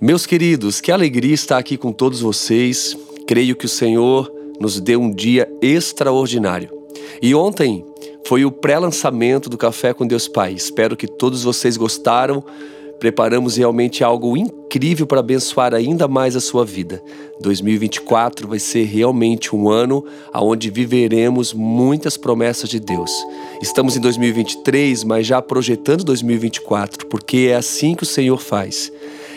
Meus queridos, que alegria estar aqui com todos vocês. Creio que o Senhor nos deu um dia extraordinário. E ontem foi o pré-lançamento do Café com Deus Pai. Espero que todos vocês gostaram. Preparamos realmente algo incrível para abençoar ainda mais a sua vida. 2024 vai ser realmente um ano onde viveremos muitas promessas de Deus. Estamos em 2023, mas já projetando 2024, porque é assim que o Senhor faz.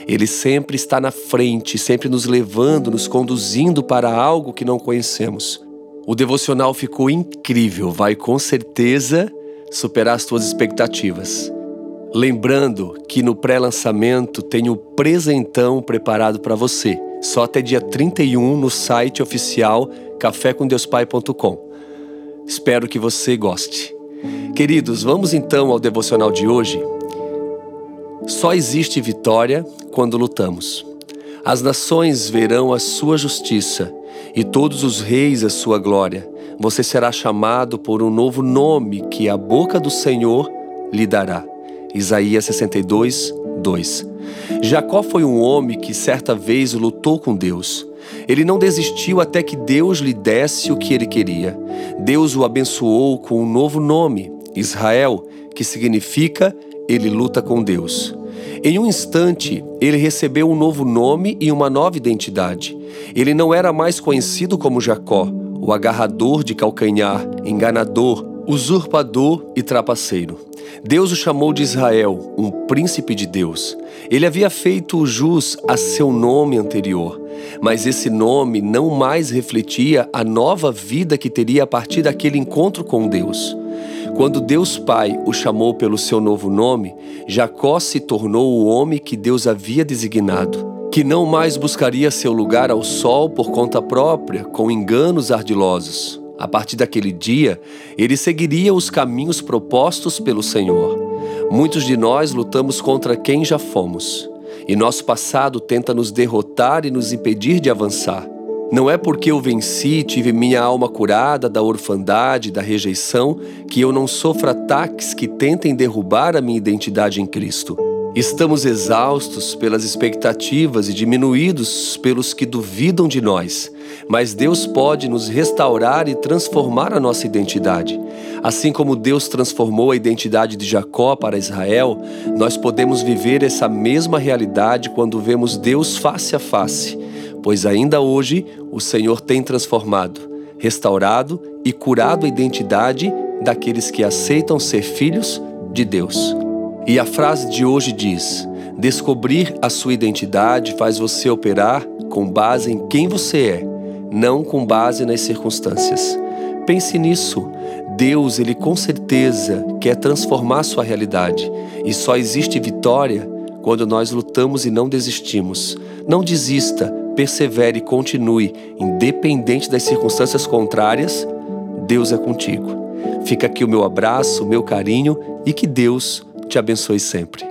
Ele sempre está na frente, sempre nos levando, nos conduzindo para algo que não conhecemos. O devocional ficou incrível, vai com certeza superar as tuas expectativas. Lembrando que no pré-lançamento tem o presentão preparado para você, só até dia 31 no site oficial cafécomdeuspai.com. Espero que você goste. Queridos, vamos então ao devocional de hoje. Só existe vitória quando lutamos. As nações verão a sua justiça e todos os reis a sua glória. Você será chamado por um novo nome que a boca do Senhor lhe dará. Isaías 62, 2. Jacó foi um homem que certa vez lutou com Deus. Ele não desistiu até que Deus lhe desse o que ele queria. Deus o abençoou com um novo nome, Israel, que significa ele luta com Deus. Em um instante, ele recebeu um novo nome e uma nova identidade. Ele não era mais conhecido como Jacó, o agarrador de calcanhar, enganador, usurpador e trapaceiro. Deus o chamou de Israel, um príncipe de Deus. Ele havia feito jus a seu nome anterior, mas esse nome não mais refletia a nova vida que teria a partir daquele encontro com Deus. Quando Deus Pai o chamou pelo seu novo nome, Jacó se tornou o homem que Deus havia designado, que não mais buscaria seu lugar ao sol por conta própria, com enganos ardilosos. A partir daquele dia, ele seguiria os caminhos propostos pelo Senhor. Muitos de nós lutamos contra quem já fomos, e nosso passado tenta nos derrotar e nos impedir de avançar. Não é porque eu venci, tive minha alma curada da orfandade, da rejeição, que eu não sofro ataques que tentem derrubar a minha identidade em Cristo. Estamos exaustos pelas expectativas e diminuídos pelos que duvidam de nós, mas Deus pode nos restaurar e transformar a nossa identidade. Assim como Deus transformou a identidade de Jacó para Israel, nós podemos viver essa mesma realidade quando vemos Deus face a face pois ainda hoje o Senhor tem transformado, restaurado e curado a identidade daqueles que aceitam ser filhos de Deus. E a frase de hoje diz: Descobrir a sua identidade faz você operar com base em quem você é, não com base nas circunstâncias. Pense nisso. Deus, ele com certeza quer transformar sua realidade, e só existe vitória quando nós lutamos e não desistimos. Não desista, persevere e continue, independente das circunstâncias contrárias, Deus é contigo. Fica aqui o meu abraço, o meu carinho e que Deus te abençoe sempre.